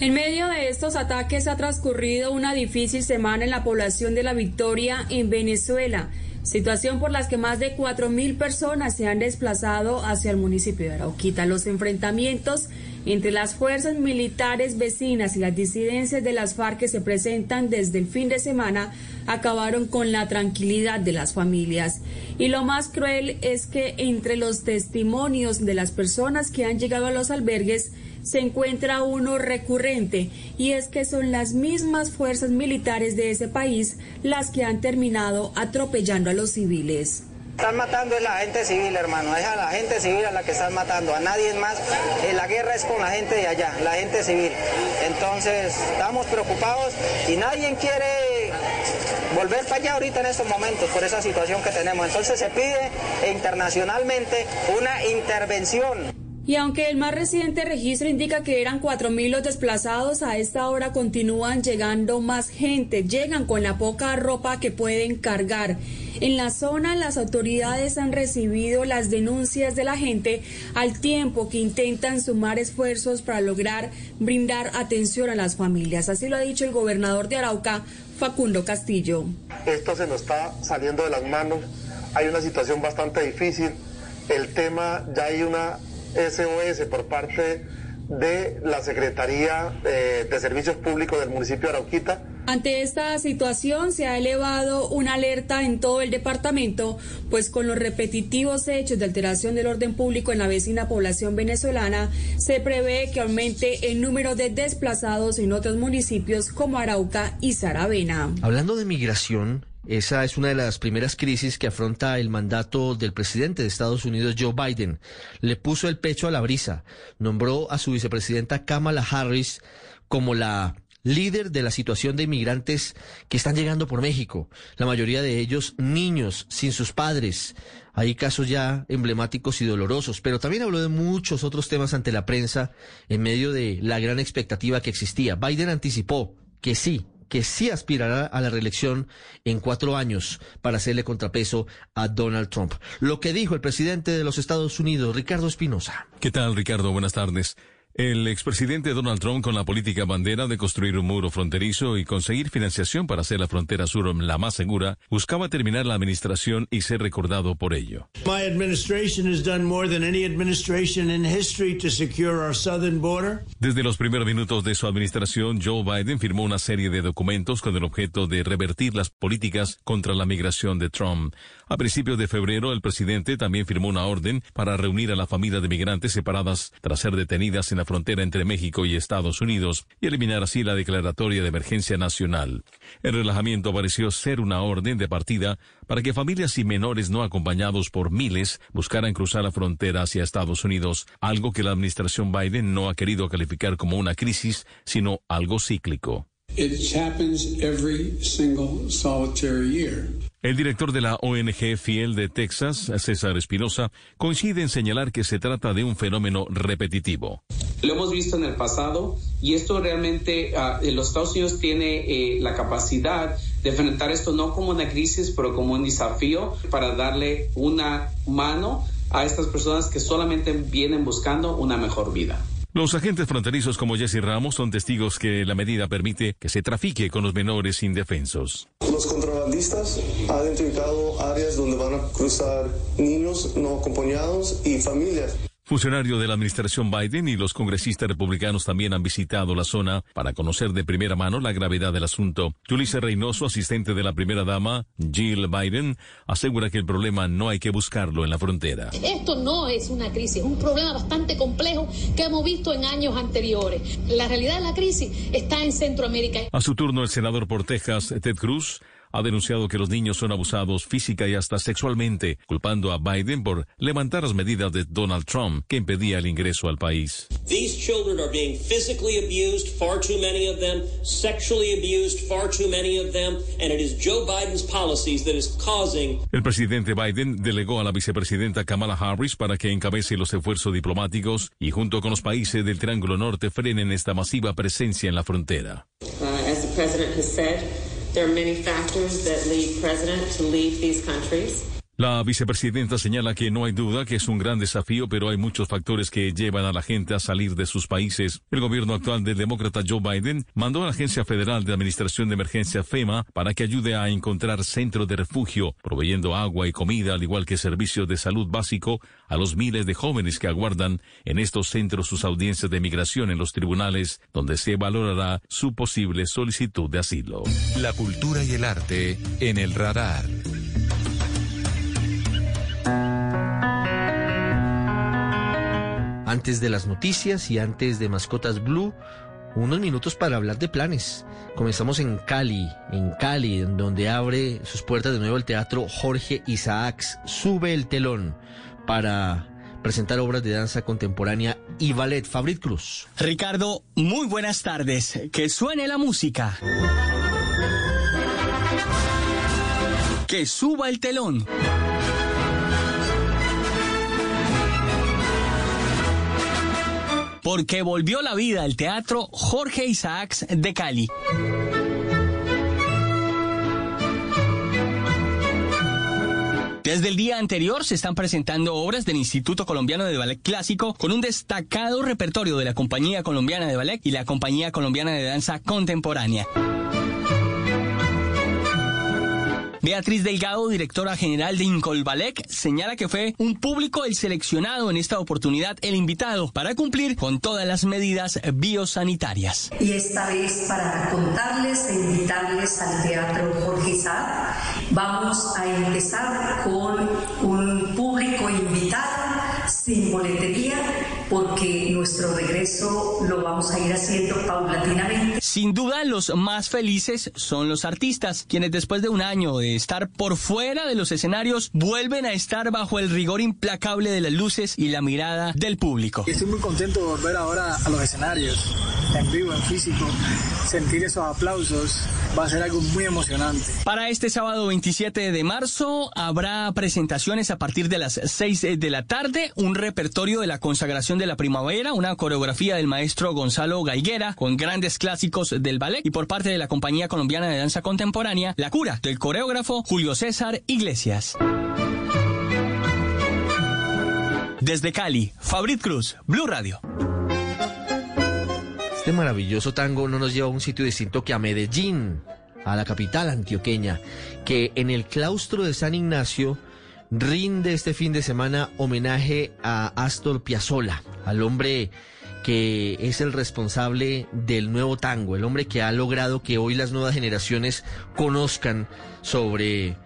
S18: En medio de estos ataques ha transcurrido una difícil semana en la población de La Victoria en Venezuela, situación por la que más de 4.000 personas se han desplazado hacia el municipio de Arauquita. Los enfrentamientos entre las fuerzas militares vecinas y las disidencias de las FARC que se presentan desde el fin de semana acabaron con la tranquilidad de las familias. Y lo más cruel es que entre los testimonios de las personas que han llegado a los albergues se encuentra uno recurrente y es que son las mismas fuerzas militares de ese país las que han terminado atropellando a los civiles.
S17: Están matando a la gente civil, hermano. Es a la gente civil a la que están matando. A nadie más. Eh, la guerra es con la gente de allá, la gente civil. Entonces, estamos preocupados y nadie quiere volver para allá ahorita en estos momentos por esa situación que tenemos. Entonces, se pide internacionalmente una intervención.
S18: Y aunque el más reciente registro indica que eran 4.000 los desplazados, a esta hora continúan llegando más gente, llegan con la poca ropa que pueden cargar. En la zona las autoridades han recibido las denuncias de la gente al tiempo que intentan sumar esfuerzos para lograr brindar atención a las familias. Así lo ha dicho el gobernador de Arauca, Facundo Castillo.
S19: Esto se nos está saliendo de las manos, hay una situación bastante difícil, el tema, ya hay una SOS por parte de la Secretaría eh, de Servicios Públicos del municipio de Arauquita.
S18: Ante esta situación se ha elevado una alerta en todo el departamento, pues con los repetitivos hechos de alteración del orden público en la vecina población venezolana, se prevé que aumente el número de desplazados en otros municipios como Arauca y Saravena.
S2: Hablando de migración, esa es una de las primeras crisis que afronta el mandato del presidente de Estados Unidos, Joe Biden. Le puso el pecho a la brisa. Nombró a su vicepresidenta Kamala Harris como la líder de la situación de inmigrantes que están llegando por México. La mayoría de ellos niños, sin sus padres. Hay casos ya emblemáticos y dolorosos, pero también habló de muchos otros temas ante la prensa en medio de la gran expectativa que existía. Biden anticipó que sí, que sí aspirará a la reelección en cuatro años para hacerle contrapeso a Donald Trump. Lo que dijo el presidente de los Estados Unidos, Ricardo Espinosa.
S20: ¿Qué tal, Ricardo? Buenas tardes. El expresidente Donald Trump, con la política bandera de construir un muro fronterizo y conseguir financiación para hacer la frontera sur la más segura, buscaba terminar la administración y ser recordado por ello.
S21: My administration has done more than any administration in history to secure our southern border.
S20: Desde los primeros minutos de su administración, Joe Biden firmó una serie de documentos con el objeto de revertir las políticas contra la migración de Trump. A principios de febrero, el presidente también firmó una orden para reunir a la familia de migrantes separadas tras ser detenidas en la frontera entre México y Estados Unidos y eliminar así la declaratoria de emergencia nacional. El relajamiento pareció ser una orden de partida para que familias y menores no acompañados por miles buscaran cruzar la frontera hacia Estados Unidos, algo que la administración Biden no ha querido calificar como una crisis, sino algo cíclico. El director de la ONG Fiel de Texas, César Espinosa, coincide en señalar que se trata de un fenómeno repetitivo.
S22: Lo hemos visto en el pasado y esto realmente, uh, los Estados Unidos tiene eh, la capacidad de enfrentar esto no como una crisis, pero como un desafío para darle una mano a estas personas que solamente vienen buscando una mejor vida.
S20: Los agentes fronterizos como Jesse Ramos son testigos que la medida permite que se trafique con los menores indefensos.
S23: Los contrabandistas han identificado áreas donde van a cruzar niños no acompañados y familias.
S20: Funcionario de la administración Biden y los congresistas republicanos también han visitado la zona para conocer de primera mano la gravedad del asunto. Julissa Reynoso, asistente de la primera dama, Jill Biden, asegura que el problema no hay que buscarlo en la frontera.
S24: Esto no es una crisis, es un problema bastante complejo que hemos visto en años anteriores. La realidad de la crisis está en Centroamérica.
S20: A su turno, el senador por Texas, Ted Cruz, ha denunciado que los niños son abusados física y hasta sexualmente, culpando a Biden por levantar las medidas de Donald Trump que impedía el ingreso al país.
S25: These children are being physically abused, far too many of them, sexually abused, far too many of them, and it is Joe Biden's policies that is causing
S20: El presidente Biden delegó a la vicepresidenta Kamala Harris para que encabece los esfuerzos diplomáticos y junto con los países del Triángulo Norte frenen esta masiva presencia en la frontera.
S26: Uh, as the president has said, there are many factors that lead president to leave these countries.
S20: La vicepresidenta señala que no hay duda que es un gran desafío, pero hay muchos factores que llevan a la gente a salir de sus países. El gobierno actual del demócrata Joe Biden mandó a la Agencia Federal de Administración de Emergencia FEMA para que ayude a encontrar centros de refugio, proveyendo agua y comida, al igual que servicios de salud básico a los miles de jóvenes que aguardan en estos centros sus audiencias de migración en los tribunales, donde se valorará su posible solicitud de asilo.
S3: La cultura y el arte en el radar.
S2: Antes de las noticias y antes de Mascotas Blue, unos minutos para hablar de planes. Comenzamos en Cali, en Cali, donde abre sus puertas de nuevo el teatro Jorge Isaacs. Sube el telón para presentar obras de danza contemporánea y ballet. Fabrit Cruz.
S27: Ricardo, muy buenas tardes. Que suene la música. Que suba el telón. Porque volvió la vida el teatro Jorge Isaacs de Cali. Desde el día anterior se están presentando obras del Instituto Colombiano de Ballet Clásico con un destacado repertorio de la Compañía Colombiana de Ballet y la Compañía Colombiana de Danza Contemporánea. Beatriz Delgado, directora general de Incolbalec, señala que fue un público el seleccionado en esta oportunidad el invitado para cumplir con todas las medidas biosanitarias.
S28: Y esta vez para contarles e invitarles al Teatro Jorge Isaac, vamos a empezar con un público invitado sin boletería porque nuestro regreso lo vamos a ir haciendo paulatinamente.
S27: Sin duda, los más felices son los artistas, quienes después de un año de estar por fuera de los escenarios, vuelven a estar bajo el rigor implacable de las luces y la mirada del público.
S29: Estoy muy contento de volver ahora a los escenarios, en vivo, en físico, sentir esos aplausos va a ser algo muy emocionante.
S27: Para este sábado 27 de marzo habrá presentaciones a partir de las 6 de la tarde, un repertorio de la consagración de la primavera, una coreografía del maestro Gonzalo Gaiguera con grandes clásicos del ballet y por parte de la Compañía Colombiana de Danza Contemporánea, La Cura del coreógrafo Julio César Iglesias. Desde Cali, Fabrit Cruz, Blue Radio.
S2: Este maravilloso tango no nos lleva a un sitio distinto que a Medellín, a la capital antioqueña, que en el claustro de San Ignacio rinde este fin de semana homenaje a Astor Piazzolla, al hombre que es el responsable del nuevo tango, el hombre que ha logrado que hoy las nuevas generaciones conozcan sobre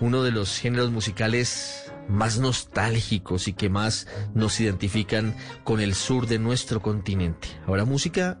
S2: uno de los géneros musicales más nostálgicos y que más nos identifican con el sur de nuestro continente. Ahora música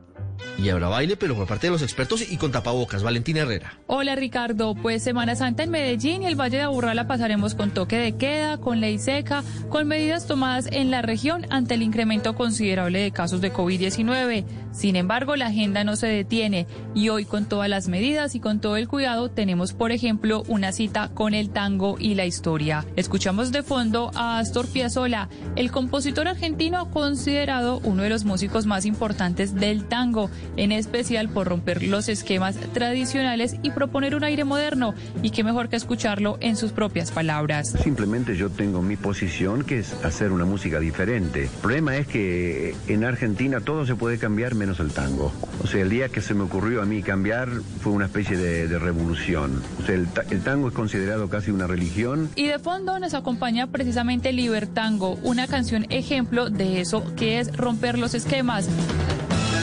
S2: y habrá baile, pero por parte de los expertos y con tapabocas. Valentina Herrera.
S30: Hola Ricardo, pues Semana Santa en Medellín y el Valle de Aburrá la pasaremos con toque de queda, con ley seca, con medidas tomadas en la región ante el incremento considerable de casos de COVID-19. Sin embargo, la agenda no se detiene y hoy con todas las medidas y con todo el cuidado tenemos, por ejemplo, una cita con el tango y la historia. Escuchamos de fondo a Astor Piazzolla, el compositor argentino considerado uno de los músicos más importantes del tango en especial por romper los esquemas tradicionales y proponer un aire moderno. Y qué mejor que escucharlo en sus propias palabras.
S31: Simplemente yo tengo mi posición que es hacer una música diferente. El problema es que en Argentina todo se puede cambiar menos el tango. O sea, el día que se me ocurrió a mí cambiar fue una especie de, revolución. O sea, el, el tango es considerado casi una religión.
S30: Y de fondo nos acompaña precisamente Libertango, una canción ejemplo de eso que es romper los esquemas.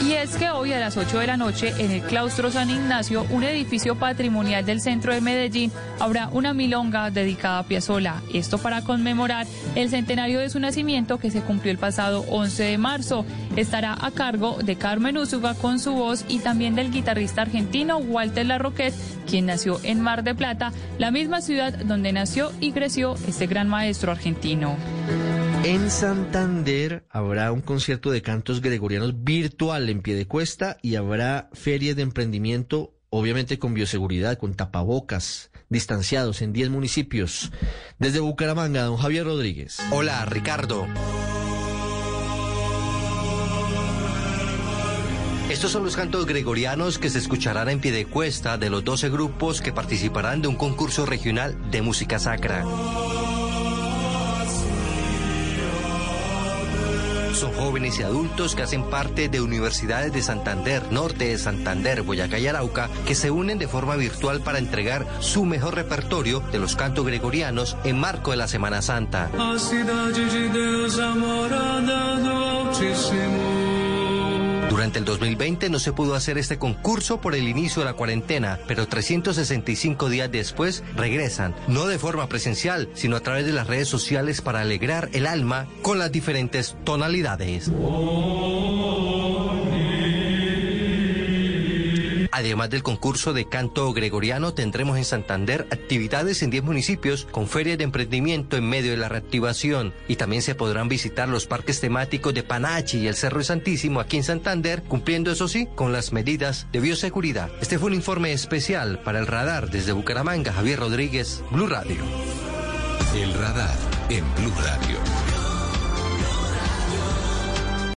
S30: Y es que hoy a las 8 de la noche en el claustro San Ignacio, un edificio patrimonial del centro de Medellín, habrá una milonga dedicada a Piazzolla. Esto para conmemorar el centenario de su nacimiento que se cumplió el pasado 11 de marzo. Estará a cargo de Carmen Úsuga con su voz y también del guitarrista argentino Walter Larroquet, quien nació en Mar de Plata, la misma ciudad donde nació y creció este gran maestro argentino.
S2: En Santander habrá un concierto de cantos gregorianos virtual en pie de cuesta y habrá ferias de emprendimiento, obviamente con bioseguridad, con tapabocas, distanciados en 10 municipios. Desde Bucaramanga, don Javier Rodríguez.
S7: Hola, Ricardo. Estos son los cantos gregorianos que se escucharán en pie de cuesta de los 12 grupos que participarán de un concurso regional de música sacra. Son jóvenes y adultos que hacen parte de universidades de Santander, Norte de Santander, Boyacá y Arauca, que se unen de forma virtual para entregar su mejor repertorio de los cantos gregorianos en marco de la Semana Santa. Durante el 2020 no se pudo hacer este concurso por el inicio de la cuarentena, pero 365 días después regresan, no de forma presencial, sino a través de las redes sociales para alegrar el alma con las diferentes tonalidades. Además del concurso de canto gregoriano, tendremos en Santander actividades en 10 municipios con ferias de emprendimiento en medio de la reactivación y también se podrán visitar los parques temáticos de Panachi y el Cerro Santísimo aquí en Santander, cumpliendo eso sí con las medidas de bioseguridad. Este fue un informe especial para el radar desde Bucaramanga, Javier Rodríguez, Blue Radio.
S3: El radar en Blue Radio.